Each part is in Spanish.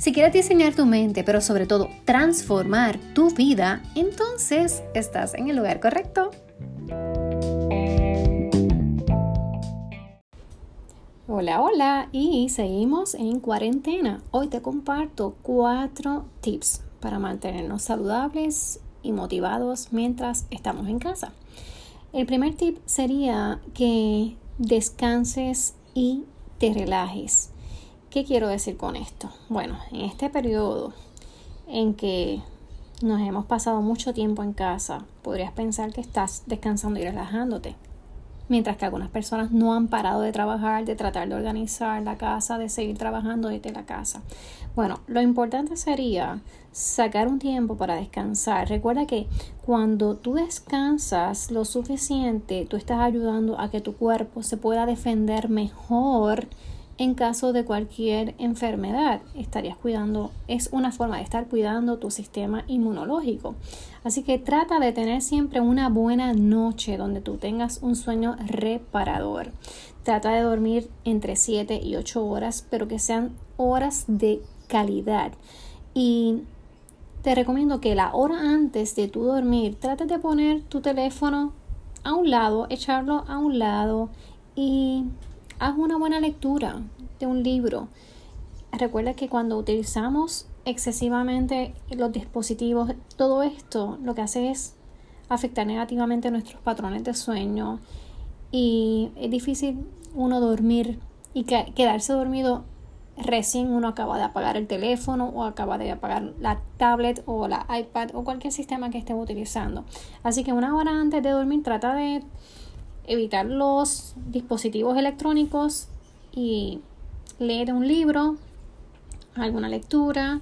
Si quieres diseñar tu mente, pero sobre todo transformar tu vida, entonces estás en el lugar correcto. Hola, hola, y seguimos en cuarentena. Hoy te comparto cuatro tips para mantenernos saludables y motivados mientras estamos en casa. El primer tip sería que descanses y te relajes. ¿Qué quiero decir con esto? Bueno, en este periodo en que nos hemos pasado mucho tiempo en casa, podrías pensar que estás descansando y relajándote. Mientras que algunas personas no han parado de trabajar, de tratar de organizar la casa, de seguir trabajando desde la casa. Bueno, lo importante sería sacar un tiempo para descansar. Recuerda que cuando tú descansas lo suficiente, tú estás ayudando a que tu cuerpo se pueda defender mejor en caso de cualquier enfermedad. Estarías cuidando, es una forma de estar cuidando tu sistema inmunológico. Así que trata de tener siempre una buena noche donde tú tengas un sueño reparador. Trata de dormir entre 7 y 8 horas, pero que sean horas de calidad. Y te recomiendo que la hora antes de tu dormir, trate de poner tu teléfono a un lado, echarlo a un lado y haz una buena lectura de un libro. Recuerda que cuando utilizamos excesivamente los dispositivos, todo esto lo que hace es afectar negativamente nuestros patrones de sueño y es difícil uno dormir y quedarse dormido recién uno acaba de apagar el teléfono o acaba de apagar la tablet o la iPad o cualquier sistema que esté utilizando. Así que una hora antes de dormir trata de evitar los dispositivos electrónicos y leer un libro, alguna lectura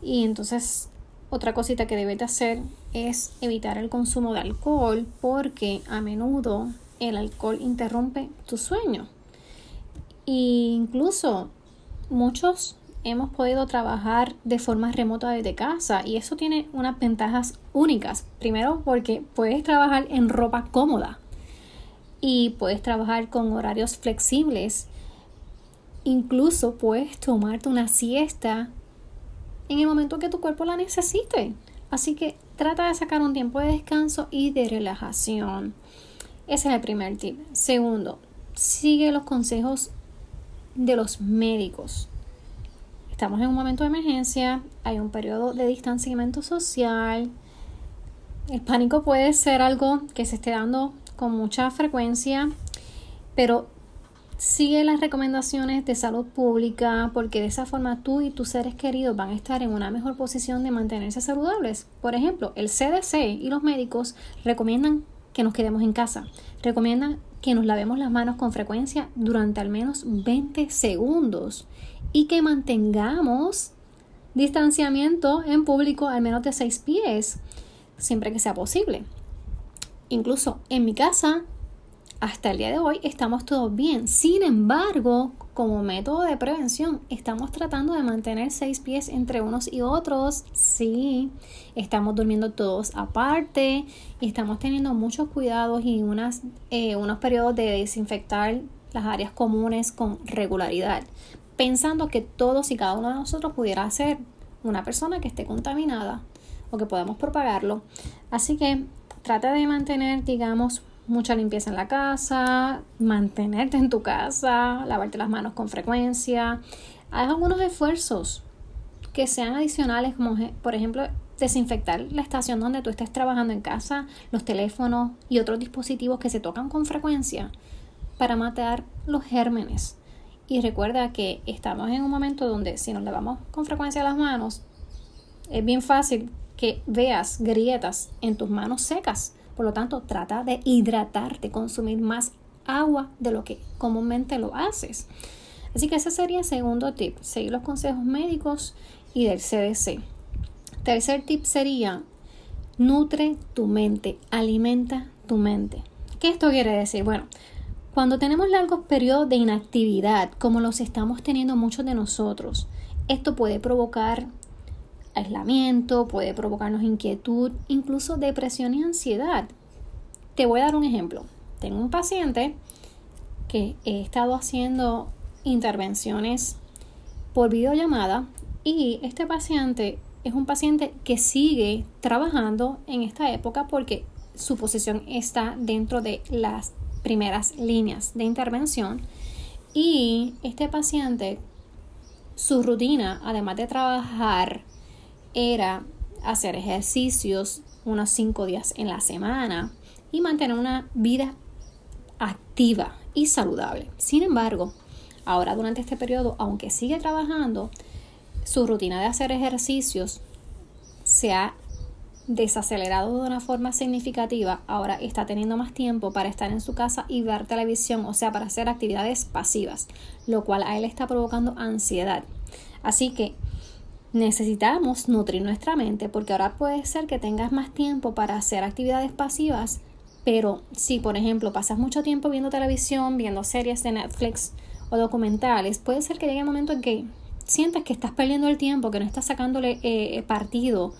y entonces otra cosita que debes de hacer es evitar el consumo de alcohol porque a menudo el alcohol interrumpe tu sueño. E incluso muchos hemos podido trabajar de forma remota desde casa y eso tiene unas ventajas únicas. Primero porque puedes trabajar en ropa cómoda y puedes trabajar con horarios flexibles. Incluso puedes tomarte una siesta en el momento que tu cuerpo la necesite. Así que trata de sacar un tiempo de descanso y de relajación. Ese es el primer tip. Segundo, sigue los consejos de los médicos. Estamos en un momento de emergencia, hay un periodo de distanciamiento social. El pánico puede ser algo que se esté dando con mucha frecuencia, pero sigue las recomendaciones de salud pública porque de esa forma tú y tus seres queridos van a estar en una mejor posición de mantenerse saludables. Por ejemplo, el CDC y los médicos recomiendan que nos quedemos en casa, recomiendan que nos lavemos las manos con frecuencia durante al menos 20 segundos y que mantengamos distanciamiento en público al menos de 6 pies, siempre que sea posible. Incluso en mi casa, hasta el día de hoy, estamos todos bien. Sin embargo, como método de prevención, estamos tratando de mantener seis pies entre unos y otros. Sí, estamos durmiendo todos aparte y estamos teniendo muchos cuidados y eh, unos periodos de desinfectar las áreas comunes con regularidad, pensando que todos y cada uno de nosotros pudiera ser una persona que esté contaminada o que podamos propagarlo. Así que Trata de mantener, digamos, mucha limpieza en la casa, mantenerte en tu casa, lavarte las manos con frecuencia. Haz algunos esfuerzos que sean adicionales, como por ejemplo desinfectar la estación donde tú estés trabajando en casa, los teléfonos y otros dispositivos que se tocan con frecuencia para matar los gérmenes. Y recuerda que estamos en un momento donde si nos lavamos con frecuencia las manos, es bien fácil que veas grietas en tus manos secas. Por lo tanto, trata de hidratarte, consumir más agua de lo que comúnmente lo haces. Así que ese sería el segundo tip, seguir los consejos médicos y del CDC. Tercer tip sería Nutre tu mente, alimenta tu mente. ¿Qué esto quiere decir? Bueno, cuando tenemos largos periodos de inactividad, como los estamos teniendo muchos de nosotros, esto puede provocar aislamiento, puede provocarnos inquietud, incluso depresión y ansiedad. Te voy a dar un ejemplo. Tengo un paciente que he estado haciendo intervenciones por videollamada y este paciente es un paciente que sigue trabajando en esta época porque su posición está dentro de las primeras líneas de intervención y este paciente su rutina además de trabajar era hacer ejercicios unos cinco días en la semana y mantener una vida activa y saludable. Sin embargo, ahora durante este periodo, aunque sigue trabajando, su rutina de hacer ejercicios se ha desacelerado de una forma significativa, ahora está teniendo más tiempo para estar en su casa y ver televisión, o sea, para hacer actividades pasivas, lo cual a él está provocando ansiedad. Así que necesitamos nutrir nuestra mente porque ahora puede ser que tengas más tiempo para hacer actividades pasivas, pero si por ejemplo pasas mucho tiempo viendo televisión, viendo series de Netflix o documentales, puede ser que llegue un momento en que sientas que estás perdiendo el tiempo, que no estás sacándole eh, partido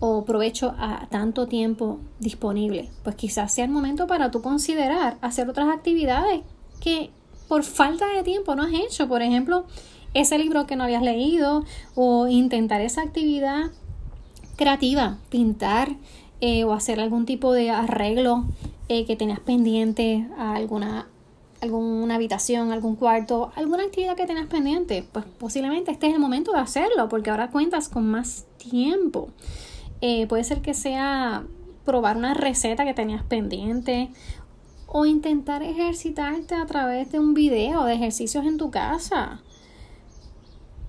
o provecho a tanto tiempo disponible. Pues quizás sea el momento para tú considerar hacer otras actividades que por falta de tiempo no has hecho. Por ejemplo, ese libro que no habías leído o intentar esa actividad creativa, pintar eh, o hacer algún tipo de arreglo eh, que tenías pendiente a alguna alguna habitación, algún cuarto, alguna actividad que tenías pendiente, pues posiblemente este es el momento de hacerlo porque ahora cuentas con más tiempo. Eh, puede ser que sea probar una receta que tenías pendiente o intentar ejercitarte a través de un video de ejercicios en tu casa.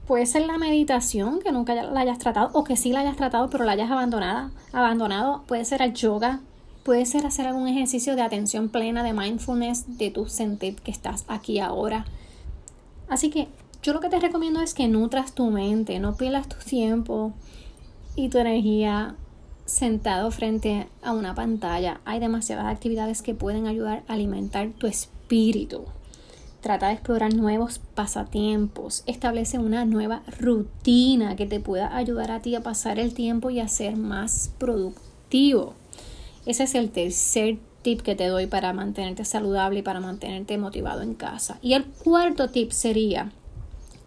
Puede ser la meditación, que nunca la hayas tratado, o que sí la hayas tratado, pero la hayas abandonado. abandonado. Puede ser el yoga, puede ser hacer algún ejercicio de atención plena, de mindfulness, de tu sentir que estás aquí ahora. Así que yo lo que te recomiendo es que nutras tu mente, no pierdas tu tiempo y tu energía sentado frente a una pantalla. Hay demasiadas actividades que pueden ayudar a alimentar tu espíritu. Trata de explorar nuevos pasatiempos. Establece una nueva rutina que te pueda ayudar a ti a pasar el tiempo y a ser más productivo. Ese es el tercer tip que te doy para mantenerte saludable y para mantenerte motivado en casa. Y el cuarto tip sería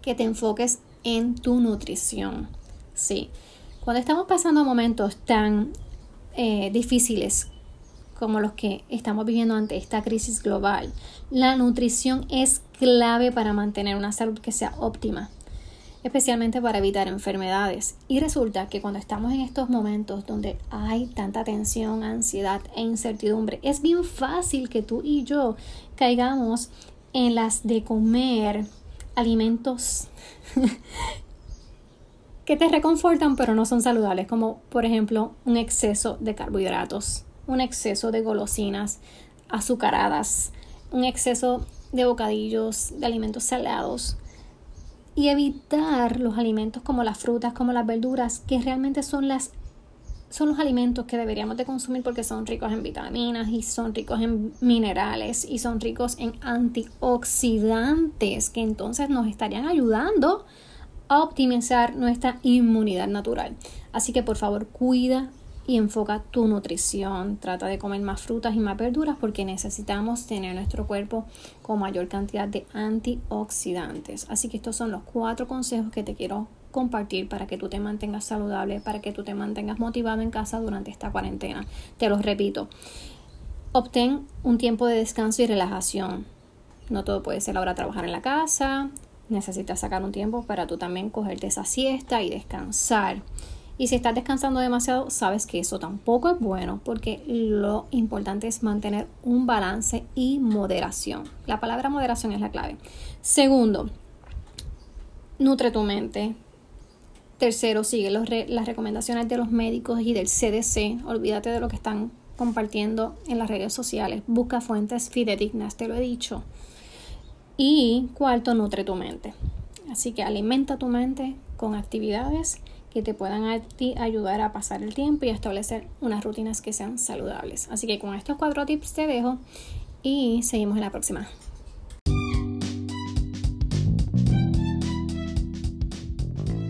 que te enfoques en tu nutrición. Sí, cuando estamos pasando momentos tan eh, difíciles como los que estamos viviendo ante esta crisis global, la nutrición es clave para mantener una salud que sea óptima, especialmente para evitar enfermedades. Y resulta que cuando estamos en estos momentos donde hay tanta tensión, ansiedad e incertidumbre, es bien fácil que tú y yo caigamos en las de comer alimentos que te reconfortan pero no son saludables, como por ejemplo un exceso de carbohidratos un exceso de golosinas azucaradas, un exceso de bocadillos, de alimentos salados y evitar los alimentos como las frutas, como las verduras, que realmente son las son los alimentos que deberíamos de consumir porque son ricos en vitaminas y son ricos en minerales y son ricos en antioxidantes que entonces nos estarían ayudando a optimizar nuestra inmunidad natural. Así que por favor cuida y enfoca tu nutrición. Trata de comer más frutas y más verduras porque necesitamos tener nuestro cuerpo con mayor cantidad de antioxidantes. Así que estos son los cuatro consejos que te quiero compartir para que tú te mantengas saludable, para que tú te mantengas motivado en casa durante esta cuarentena. Te los repito. Obtén un tiempo de descanso y relajación. No todo puede ser ahora trabajar en la casa. Necesitas sacar un tiempo para tú también cogerte esa siesta y descansar. Y si estás descansando demasiado, sabes que eso tampoco es bueno porque lo importante es mantener un balance y moderación. La palabra moderación es la clave. Segundo, nutre tu mente. Tercero, sigue las recomendaciones de los médicos y del CDC. Olvídate de lo que están compartiendo en las redes sociales. Busca fuentes fidedignas, te lo he dicho. Y cuarto, nutre tu mente. Así que alimenta tu mente con actividades que te puedan ayudar a pasar el tiempo y a establecer unas rutinas que sean saludables. Así que con estos cuatro tips te dejo y seguimos en la próxima.